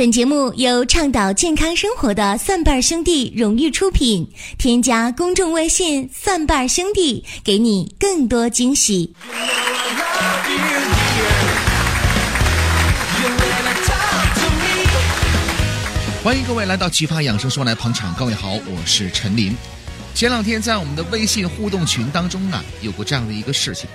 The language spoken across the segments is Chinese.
本节目由倡导健康生活的蒜瓣兄弟荣誉出品。添加公众微信“蒜瓣兄弟”，给你更多惊喜。欢迎各位来到奇葩养生说来捧场。各位好，我是陈林。前两天在我们的微信互动群当中呢，有过这样的一个事情，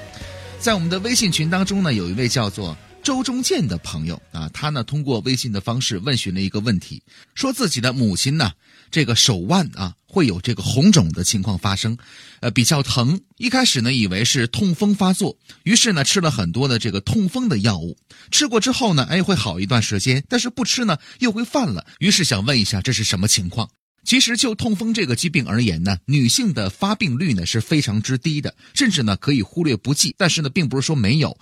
在我们的微信群当中呢，有一位叫做。周中建的朋友啊，他呢通过微信的方式问询了一个问题，说自己的母亲呢这个手腕啊会有这个红肿的情况发生，呃比较疼。一开始呢以为是痛风发作，于是呢吃了很多的这个痛风的药物，吃过之后呢哎会好一段时间，但是不吃呢又会犯了，于是想问一下这是什么情况。其实就痛风这个疾病而言呢，女性的发病率呢是非常之低的，甚至呢可以忽略不计。但是呢，并不是说没有。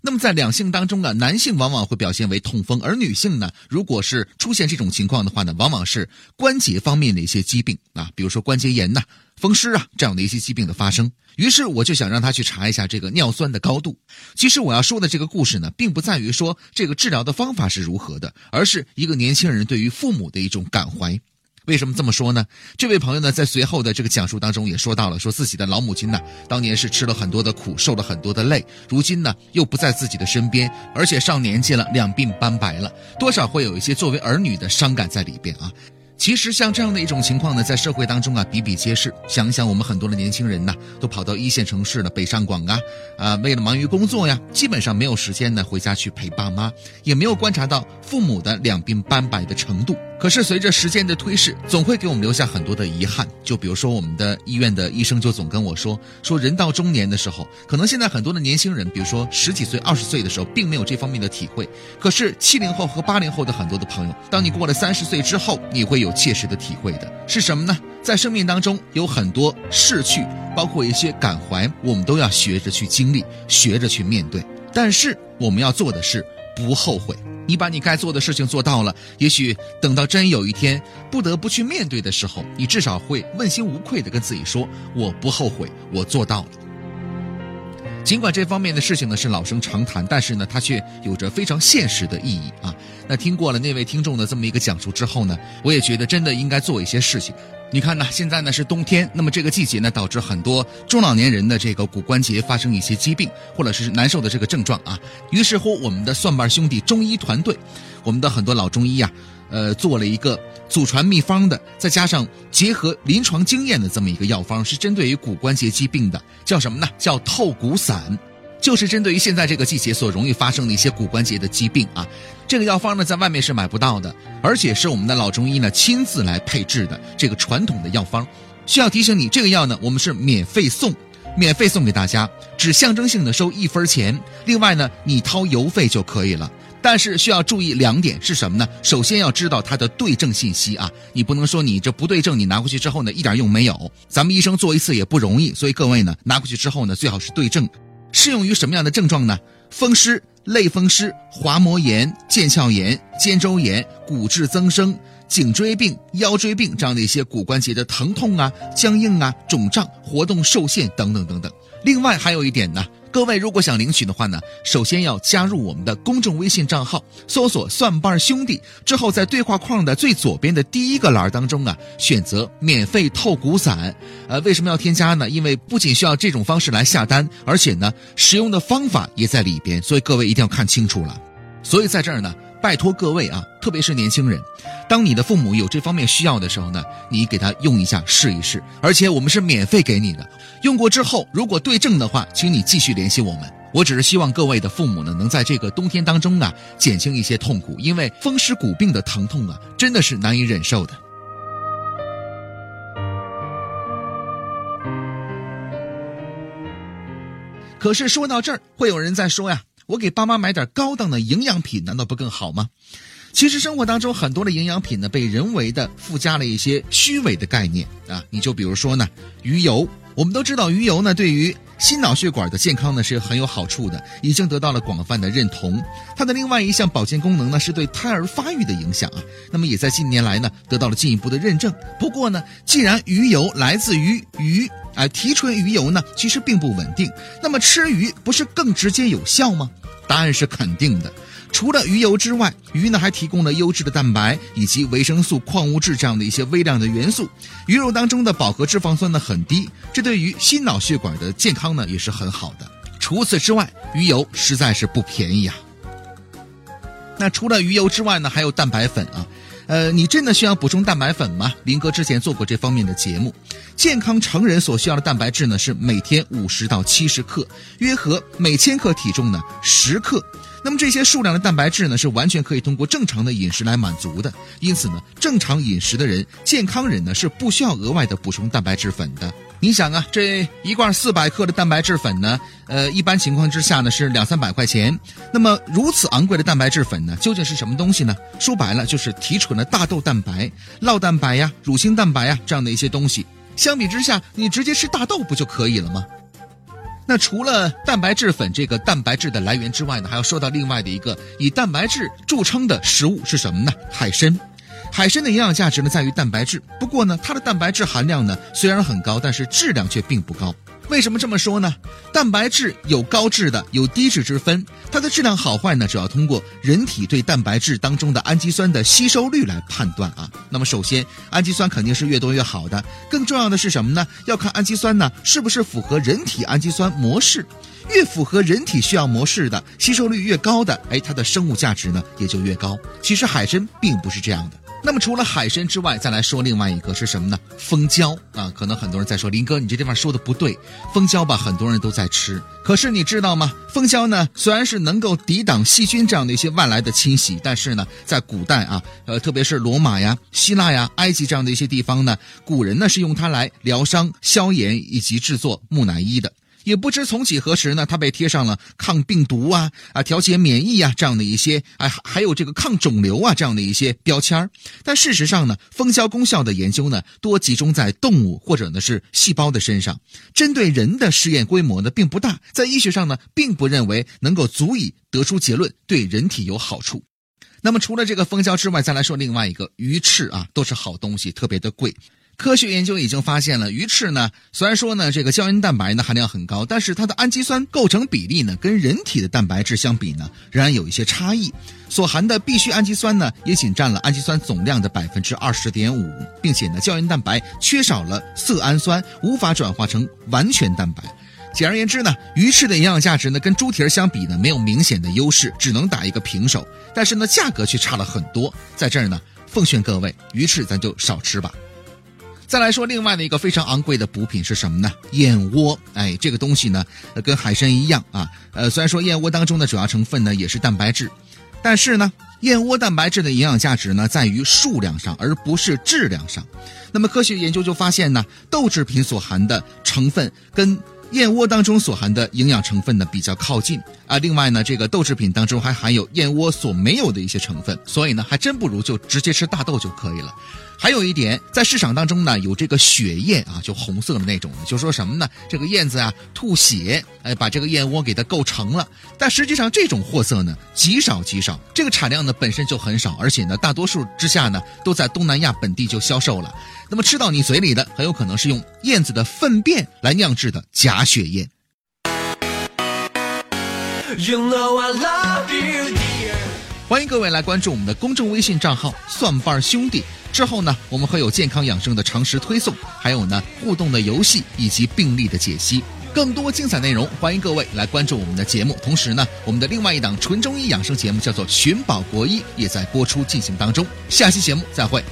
那么在两性当中啊，男性往往会表现为痛风，而女性呢，如果是出现这种情况的话呢，往往是关节方面的一些疾病啊，比如说关节炎呐、风湿啊这样的一些疾病的发生。于是我就想让他去查一下这个尿酸的高度。其实我要说的这个故事呢，并不在于说这个治疗的方法是如何的，而是一个年轻人对于父母的一种感怀。为什么这么说呢？这位朋友呢，在随后的这个讲述当中也说到了，说自己的老母亲呢，当年是吃了很多的苦，受了很多的累，如今呢又不在自己的身边，而且上年纪了，两鬓斑白了，多少会有一些作为儿女的伤感在里边啊。其实像这样的一种情况呢，在社会当中啊比比皆是。想想我们很多的年轻人呢，都跑到一线城市了，北上广啊，啊，为了忙于工作呀，基本上没有时间呢回家去陪爸妈，也没有观察到父母的两鬓斑白的程度。可是随着时间的推逝，总会给我们留下很多的遗憾。就比如说我们的医院的医生就总跟我说，说人到中年的时候，可能现在很多的年轻人，比如说十几岁、二十岁的时候，并没有这方面的体会。可是七零后和八零后的很多的朋友，当你过了三十岁之后，你会有切实的体会的。是什么呢？在生命当中有很多逝去，包括一些感怀，我们都要学着去经历，学着去面对。但是我们要做的是不后悔。你把你该做的事情做到了，也许等到真有一天不得不去面对的时候，你至少会问心无愧的跟自己说：“我不后悔，我做到了。”尽管这方面的事情呢是老生常谈，但是呢它却有着非常现实的意义啊。那听过了那位听众的这么一个讲述之后呢，我也觉得真的应该做一些事情。你看呢，现在呢是冬天，那么这个季节呢导致很多中老年人的这个骨关节发生一些疾病，或者是难受的这个症状啊。于是乎，我们的蒜瓣兄弟中医团队，我们的很多老中医呀，呃，做了一个祖传秘方的，再加上结合临床经验的这么一个药方，是针对于骨关节疾病的，叫什么呢？叫透骨散。就是针对于现在这个季节所容易发生的一些骨关节的疾病啊，这个药方呢在外面是买不到的，而且是我们的老中医呢亲自来配制的这个传统的药方。需要提醒你，这个药呢我们是免费送，免费送给大家，只象征性的收一分钱，另外呢你掏邮费就可以了。但是需要注意两点是什么呢？首先要知道它的对症信息啊，你不能说你这不对症，你拿回去之后呢一点用没有。咱们医生做一次也不容易，所以各位呢拿回去之后呢最好是对症。适用于什么样的症状呢？风湿、类风湿、滑膜炎、腱鞘炎、肩周炎、骨质增生、颈椎病、腰椎病这样的一些骨关节的疼痛啊、僵硬啊、肿胀、活动受限等等等等。另外还有一点呢。各位如果想领取的话呢，首先要加入我们的公众微信账号，搜索“蒜瓣兄弟”，之后在对话框的最左边的第一个栏当中啊，选择免费透骨散。呃，为什么要添加呢？因为不仅需要这种方式来下单，而且呢，使用的方法也在里边，所以各位一定要看清楚了。所以在这儿呢。拜托各位啊，特别是年轻人，当你的父母有这方面需要的时候呢，你给他用一下试一试，而且我们是免费给你的。用过之后，如果对症的话，请你继续联系我们。我只是希望各位的父母呢，能在这个冬天当中啊，减轻一些痛苦，因为风湿骨病的疼痛啊，真的是难以忍受的。可是说到这儿，会有人在说呀。我给爸妈买点高档的营养品，难道不更好吗？其实生活当中很多的营养品呢，被人为的附加了一些虚伪的概念啊。你就比如说呢，鱼油，我们都知道鱼油呢对于心脑血管的健康呢是很有好处的，已经得到了广泛的认同。它的另外一项保健功能呢是对胎儿发育的影响啊，那么也在近年来呢得到了进一步的认证。不过呢，既然鱼油来自于鱼。哎，提纯鱼油呢，其实并不稳定。那么吃鱼不是更直接有效吗？答案是肯定的。除了鱼油之外，鱼呢还提供了优质的蛋白以及维生素、矿物质这样的一些微量的元素。鱼肉当中的饱和脂肪酸呢很低，这对于心脑血管的健康呢也是很好的。除此之外，鱼油实在是不便宜啊。那除了鱼油之外呢，还有蛋白粉啊。呃，你真的需要补充蛋白粉吗？林哥之前做过这方面的节目。健康成人所需要的蛋白质呢是每天五十到七十克，约合每千克体重呢十克。那么这些数量的蛋白质呢是完全可以通过正常的饮食来满足的。因此呢，正常饮食的人，健康人呢是不需要额外的补充蛋白质粉的。你想啊，这一罐四百克的蛋白质粉呢，呃，一般情况之下呢是两三百块钱。那么如此昂贵的蛋白质粉呢，究竟是什么东西呢？说白了就是提纯的大豆蛋白、酪蛋白呀、乳清蛋白呀这样的一些东西。相比之下，你直接吃大豆不就可以了吗？那除了蛋白质粉这个蛋白质的来源之外呢，还要说到另外的一个以蛋白质著称的食物是什么呢？海参。海参的营养价值呢在于蛋白质，不过呢，它的蛋白质含量呢虽然很高，但是质量却并不高。为什么这么说呢？蛋白质有高质的，有低质之分，它的质量好坏呢，主要通过人体对蛋白质当中的氨基酸的吸收率来判断啊。那么首先，氨基酸肯定是越多越好的，更重要的是什么呢？要看氨基酸呢是不是符合人体氨基酸模式，越符合人体需要模式的，吸收率越高的，哎，它的生物价值呢也就越高。其实海参并不是这样的。那么除了海参之外，再来说另外一个是什么呢？蜂胶啊，可能很多人在说林哥，你这地方说的不对。蜂胶吧，很多人都在吃，可是你知道吗？蜂胶呢，虽然是能够抵挡细菌这样的一些外来的侵袭，但是呢，在古代啊，呃，特别是罗马呀、希腊呀、埃及这样的一些地方呢，古人呢是用它来疗伤、消炎以及制作木乃伊的。也不知从几何时呢，它被贴上了抗病毒啊、啊调节免疫啊这样的一些，哎，还有这个抗肿瘤啊这样的一些标签儿。但事实上呢，蜂胶功效的研究呢，多集中在动物或者呢是细胞的身上，针对人的试验规模呢并不大，在医学上呢并不认为能够足以得出结论对人体有好处。那么除了这个蜂胶之外，再来说另外一个鱼翅啊，都是好东西，特别的贵。科学研究已经发现了，鱼翅呢，虽然说呢这个胶原蛋白呢含量很高，但是它的氨基酸构成比例呢跟人体的蛋白质相比呢，仍然有一些差异。所含的必需氨基酸呢，也仅占了氨基酸总量的百分之二十点五，并且呢，胶原蛋白缺少了色氨酸，无法转化成完全蛋白。简而言之呢，鱼翅的营养价值呢跟猪蹄儿相比呢，没有明显的优势，只能打一个平手。但是呢，价格却差了很多。在这儿呢，奉劝各位，鱼翅咱就少吃吧。再来说另外的一个非常昂贵的补品是什么呢？燕窝。哎，这个东西呢，跟海参一样啊。呃，虽然说燕窝当中的主要成分呢也是蛋白质，但是呢，燕窝蛋白质的营养价值呢在于数量上，而不是质量上。那么科学研究就发现呢，豆制品所含的成分跟燕窝当中所含的营养成分呢比较靠近啊。另外呢，这个豆制品当中还含有燕窝所没有的一些成分，所以呢，还真不如就直接吃大豆就可以了。还有一点，在市场当中呢，有这个血燕啊，就红色的那种，就说什么呢？这个燕子啊吐血，哎，把这个燕窝给它构成了。但实际上，这种货色呢极少极少，这个产量呢本身就很少，而且呢，大多数之下呢都在东南亚本地就销售了。那么吃到你嘴里的，很有可能是用燕子的粪便来酿制的假血燕。You know I love you. 欢迎各位来关注我们的公众微信账号“蒜瓣兄弟”。之后呢，我们会有健康养生的常识推送，还有呢互动的游戏以及病例的解析，更多精彩内容，欢迎各位来关注我们的节目。同时呢，我们的另外一档纯中医养生节目叫做《寻宝国医》，也在播出进行当中。下期节目再会。